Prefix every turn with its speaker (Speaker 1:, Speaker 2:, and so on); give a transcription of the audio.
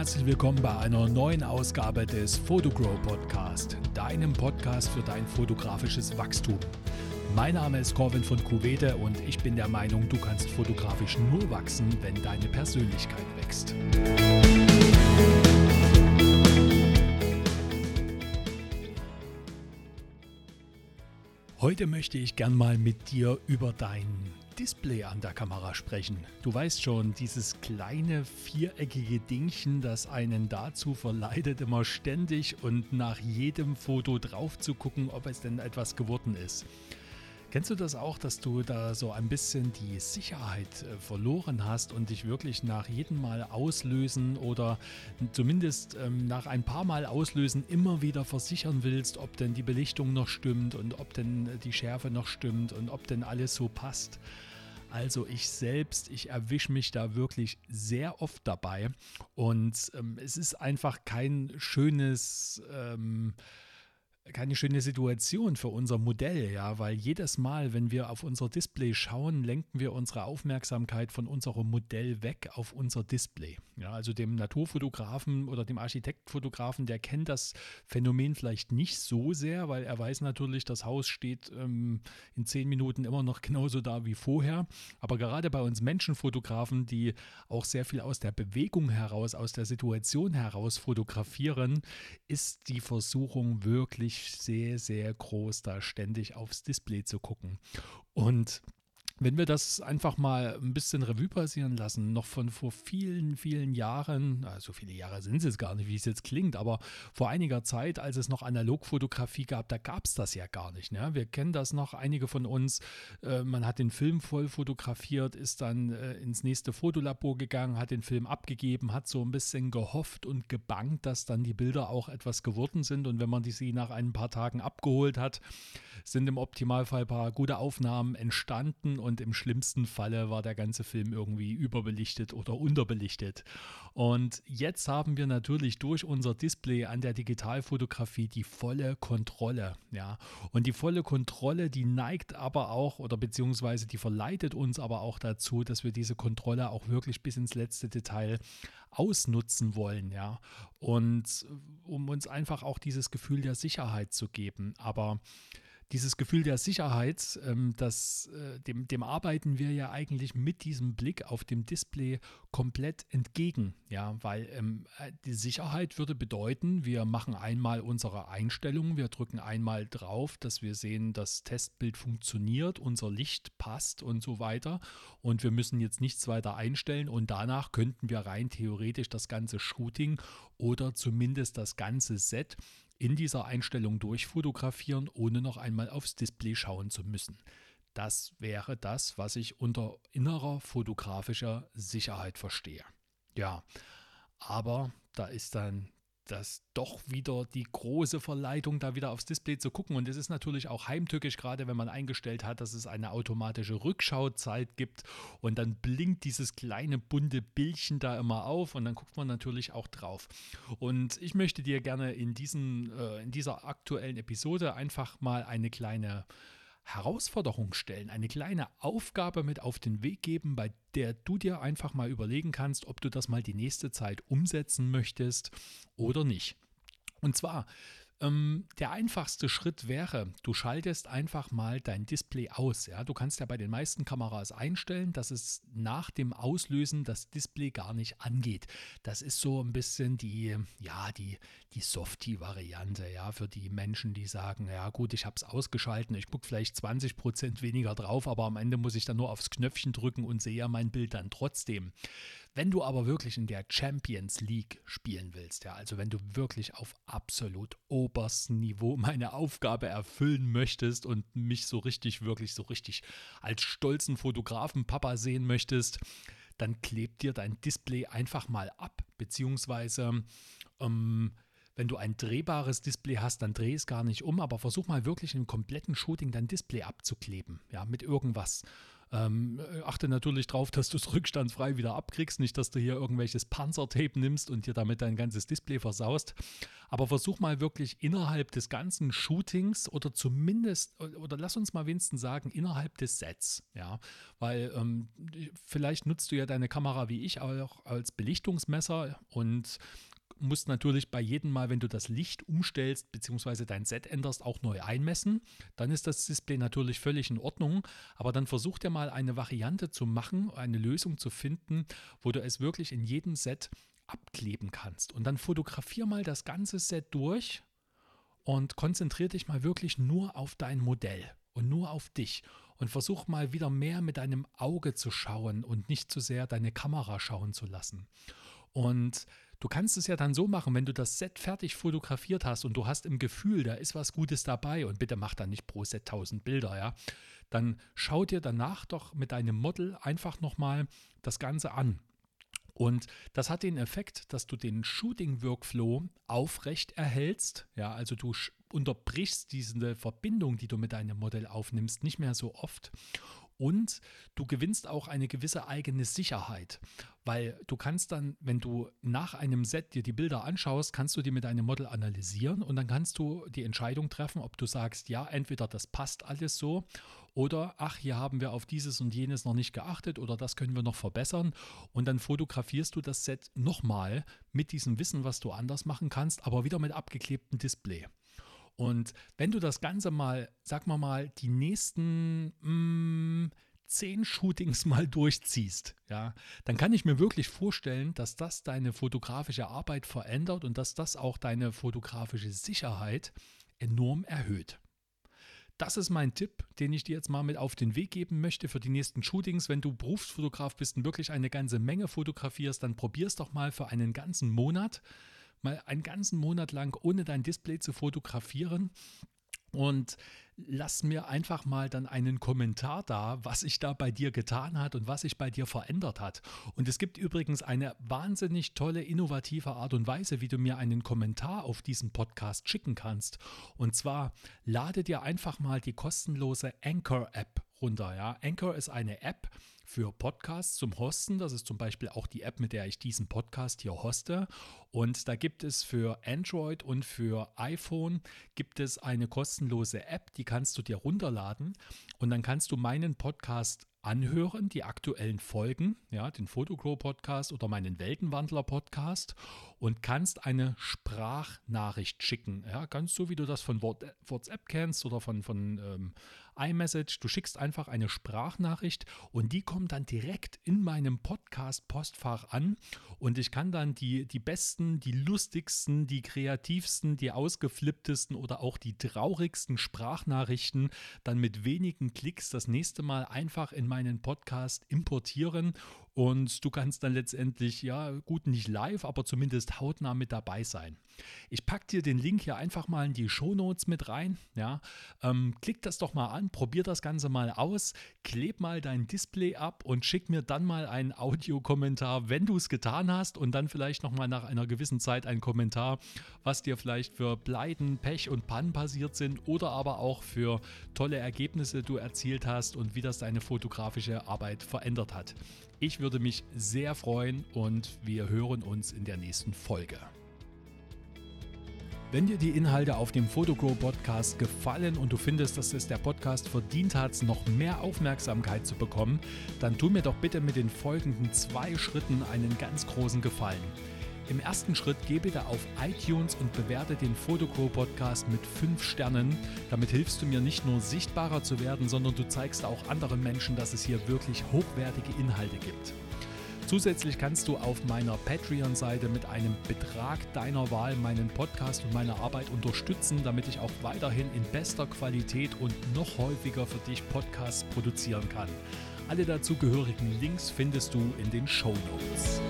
Speaker 1: herzlich willkommen bei einer neuen Ausgabe des Photogrow Podcast, deinem Podcast für dein fotografisches Wachstum. Mein Name ist Corvin von Cuvete und ich bin der Meinung, du kannst fotografisch nur wachsen, wenn deine Persönlichkeit wächst. Heute möchte ich gern mal mit dir über dein Display an der Kamera sprechen. Du weißt schon, dieses kleine viereckige Dingchen, das einen dazu verleitet, immer ständig und nach jedem Foto drauf zu gucken, ob es denn etwas geworden ist. Kennst du das auch, dass du da so ein bisschen die Sicherheit äh, verloren hast und dich wirklich nach jedem Mal auslösen oder zumindest ähm, nach ein paar Mal auslösen immer wieder versichern willst, ob denn die Belichtung noch stimmt und ob denn die Schärfe noch stimmt und ob denn alles so passt? Also ich selbst, ich erwische mich da wirklich sehr oft dabei. Und ähm, es ist einfach kein schönes... Ähm, keine schöne Situation für unser Modell, ja, weil jedes Mal, wenn wir auf unser Display schauen, lenken wir unsere Aufmerksamkeit von unserem Modell weg auf unser Display. Ja, also dem Naturfotografen oder dem Architektfotografen, der kennt das Phänomen vielleicht nicht so sehr, weil er weiß natürlich, das Haus steht ähm, in zehn Minuten immer noch genauso da wie vorher. Aber gerade bei uns Menschenfotografen, die auch sehr viel aus der Bewegung heraus, aus der Situation heraus fotografieren, ist die Versuchung wirklich sehr, sehr groß, da ständig aufs Display zu gucken. Und wenn wir das einfach mal ein bisschen Revue passieren lassen, noch von vor vielen, vielen Jahren, also viele Jahre sind es jetzt gar nicht, wie es jetzt klingt, aber vor einiger Zeit, als es noch Analogfotografie gab, da gab es das ja gar nicht. Ne? Wir kennen das noch, einige von uns, äh, man hat den Film voll fotografiert, ist dann äh, ins nächste Fotolabor gegangen, hat den Film abgegeben, hat so ein bisschen gehofft und gebangt, dass dann die Bilder auch etwas geworden sind und wenn man die sie nach ein paar Tagen abgeholt hat, sind im Optimalfall ein paar gute Aufnahmen entstanden und und im schlimmsten Falle war der ganze Film irgendwie überbelichtet oder unterbelichtet. Und jetzt haben wir natürlich durch unser Display an der Digitalfotografie die volle Kontrolle. Ja. Und die volle Kontrolle, die neigt aber auch oder beziehungsweise die verleitet uns aber auch dazu, dass wir diese Kontrolle auch wirklich bis ins letzte Detail ausnutzen wollen, ja. Und um uns einfach auch dieses Gefühl der Sicherheit zu geben. Aber dieses Gefühl der Sicherheit, ähm, das, äh, dem, dem arbeiten wir ja eigentlich mit diesem Blick auf dem Display komplett entgegen. Ja, weil ähm, äh, die Sicherheit würde bedeuten, wir machen einmal unsere Einstellungen, wir drücken einmal drauf, dass wir sehen, das Testbild funktioniert, unser Licht passt und so weiter. Und wir müssen jetzt nichts weiter einstellen und danach könnten wir rein theoretisch das ganze Shooting oder zumindest das ganze Set in dieser Einstellung durchfotografieren, ohne noch einmal aufs Display schauen zu müssen. Das wäre das, was ich unter innerer fotografischer Sicherheit verstehe. Ja, aber da ist dann das doch wieder die große Verleitung, da wieder aufs Display zu gucken. Und es ist natürlich auch heimtückisch, gerade wenn man eingestellt hat, dass es eine automatische Rückschauzeit gibt. Und dann blinkt dieses kleine bunte Bildchen da immer auf und dann guckt man natürlich auch drauf. Und ich möchte dir gerne in, diesen, äh, in dieser aktuellen Episode einfach mal eine kleine Herausforderung stellen, eine kleine Aufgabe mit auf den Weg geben, bei der du dir einfach mal überlegen kannst, ob du das mal die nächste Zeit umsetzen möchtest oder nicht. Und zwar ähm, der einfachste Schritt wäre, du schaltest einfach mal dein Display aus. Ja? Du kannst ja bei den meisten Kameras einstellen, dass es nach dem Auslösen das Display gar nicht angeht. Das ist so ein bisschen die, ja, die, die Softie-Variante, ja, für die Menschen, die sagen, ja gut, ich habe es ausgeschalten, ich gucke vielleicht 20% weniger drauf, aber am Ende muss ich dann nur aufs Knöpfchen drücken und sehe mein Bild dann trotzdem. Wenn du aber wirklich in der Champions League spielen willst, ja, also wenn du wirklich auf absolut oberstem Niveau meine Aufgabe erfüllen möchtest und mich so richtig, wirklich so richtig als stolzen Fotografen Papa sehen möchtest, dann klebt dir dein Display einfach mal ab, beziehungsweise ähm, wenn du ein drehbares Display hast, dann dreh es gar nicht um, aber versuch mal wirklich im kompletten Shooting dein Display abzukleben, ja, mit irgendwas. Ähm, achte natürlich darauf, dass du es rückstandsfrei wieder abkriegst, nicht, dass du hier irgendwelches Panzertape nimmst und dir damit dein ganzes Display versaust. Aber versuch mal wirklich innerhalb des ganzen Shootings oder zumindest, oder lass uns mal wenigstens sagen, innerhalb des Sets, ja, weil ähm, vielleicht nutzt du ja deine Kamera wie ich auch als Belichtungsmesser und musst natürlich bei jedem Mal, wenn du das Licht umstellst bzw. dein Set änderst, auch neu einmessen. Dann ist das Display natürlich völlig in Ordnung. Aber dann versuch dir mal eine Variante zu machen, eine Lösung zu finden, wo du es wirklich in jedem Set abkleben kannst. Und dann fotografier mal das ganze Set durch und konzentriere dich mal wirklich nur auf dein Modell und nur auf dich und versuch mal wieder mehr mit deinem Auge zu schauen und nicht zu sehr deine Kamera schauen zu lassen. Und Du kannst es ja dann so machen, wenn du das Set fertig fotografiert hast und du hast im Gefühl, da ist was Gutes dabei und bitte mach dann nicht pro Set 1000 Bilder, ja, dann schau dir danach doch mit deinem Model einfach nochmal das Ganze an. Und das hat den Effekt, dass du den Shooting-Workflow aufrecht erhältst. Ja, also du unterbrichst diese Verbindung, die du mit deinem Modell aufnimmst, nicht mehr so oft und du gewinnst auch eine gewisse eigene Sicherheit, weil du kannst dann, wenn du nach einem Set dir die Bilder anschaust, kannst du die mit deinem Model analysieren und dann kannst du die Entscheidung treffen, ob du sagst, ja, entweder das passt alles so oder ach, hier haben wir auf dieses und jenes noch nicht geachtet oder das können wir noch verbessern und dann fotografierst du das Set nochmal mit diesem Wissen, was du anders machen kannst, aber wieder mit abgeklebtem Display. Und wenn du das Ganze mal, sag mal mal, die nächsten mh, mm, zehn Shootings mal durchziehst, ja, dann kann ich mir wirklich vorstellen, dass das deine fotografische Arbeit verändert und dass das auch deine fotografische Sicherheit enorm erhöht. Das ist mein Tipp, den ich dir jetzt mal mit auf den Weg geben möchte für die nächsten Shootings. Wenn du Berufsfotograf bist und wirklich eine ganze Menge fotografierst, dann probier es doch mal für einen ganzen Monat mal einen ganzen Monat lang ohne dein Display zu fotografieren und lass mir einfach mal dann einen Kommentar da, was sich da bei dir getan hat und was sich bei dir verändert hat. Und es gibt übrigens eine wahnsinnig tolle, innovative Art und Weise, wie du mir einen Kommentar auf diesen Podcast schicken kannst. Und zwar lade dir einfach mal die kostenlose Anchor-App runter. Ja? Anchor ist eine App, für Podcasts zum Hosten. Das ist zum Beispiel auch die App, mit der ich diesen Podcast hier hoste. Und da gibt es für Android und für iPhone gibt es eine kostenlose App, die kannst du dir runterladen und dann kannst du meinen Podcast anhören, die aktuellen Folgen, ja, den Photoglow Podcast oder meinen Weltenwandler Podcast und kannst eine Sprachnachricht schicken. Ja, ganz so wie du das von WhatsApp kennst oder von, von ähm, iMessage. Du schickst einfach eine Sprachnachricht und die kommt dann direkt in meinem Podcast-Postfach an und ich kann dann die, die besten, die lustigsten, die kreativsten, die ausgeflipptesten oder auch die traurigsten Sprachnachrichten dann mit wenigen Klicks das nächste Mal einfach in meinen Podcast importieren und du kannst dann letztendlich, ja, gut, nicht live, aber zumindest hautnah mit dabei sein. Ich packe dir den Link hier einfach mal in die Show Notes mit rein. Ja, ähm, klick das doch mal an, probier das Ganze mal aus, kleb mal dein Display ab und schick mir dann mal einen Audiokommentar, wenn du es getan hast und dann vielleicht nochmal nach einer gewissen Zeit einen Kommentar, was dir vielleicht für Pleiten, Pech und Pannen passiert sind oder aber auch für tolle Ergebnisse du erzielt hast und wie das deine fotografische Arbeit verändert hat. Ich würde mich sehr freuen und wir hören uns in der nächsten Folge. Wenn dir die Inhalte auf dem Photogro Podcast gefallen und du findest, dass es der Podcast verdient hat, noch mehr Aufmerksamkeit zu bekommen, dann tu mir doch bitte mit den folgenden zwei Schritten einen ganz großen Gefallen. Im ersten Schritt geh bitte auf iTunes und bewerte den Photocro Podcast mit 5 Sternen. Damit hilfst du mir nicht nur sichtbarer zu werden, sondern du zeigst auch anderen Menschen, dass es hier wirklich hochwertige Inhalte gibt. Zusätzlich kannst du auf meiner Patreon-Seite mit einem Betrag deiner Wahl meinen Podcast und meine Arbeit unterstützen, damit ich auch weiterhin in bester Qualität und noch häufiger für dich Podcasts produzieren kann. Alle dazugehörigen Links findest du in den Show Notes.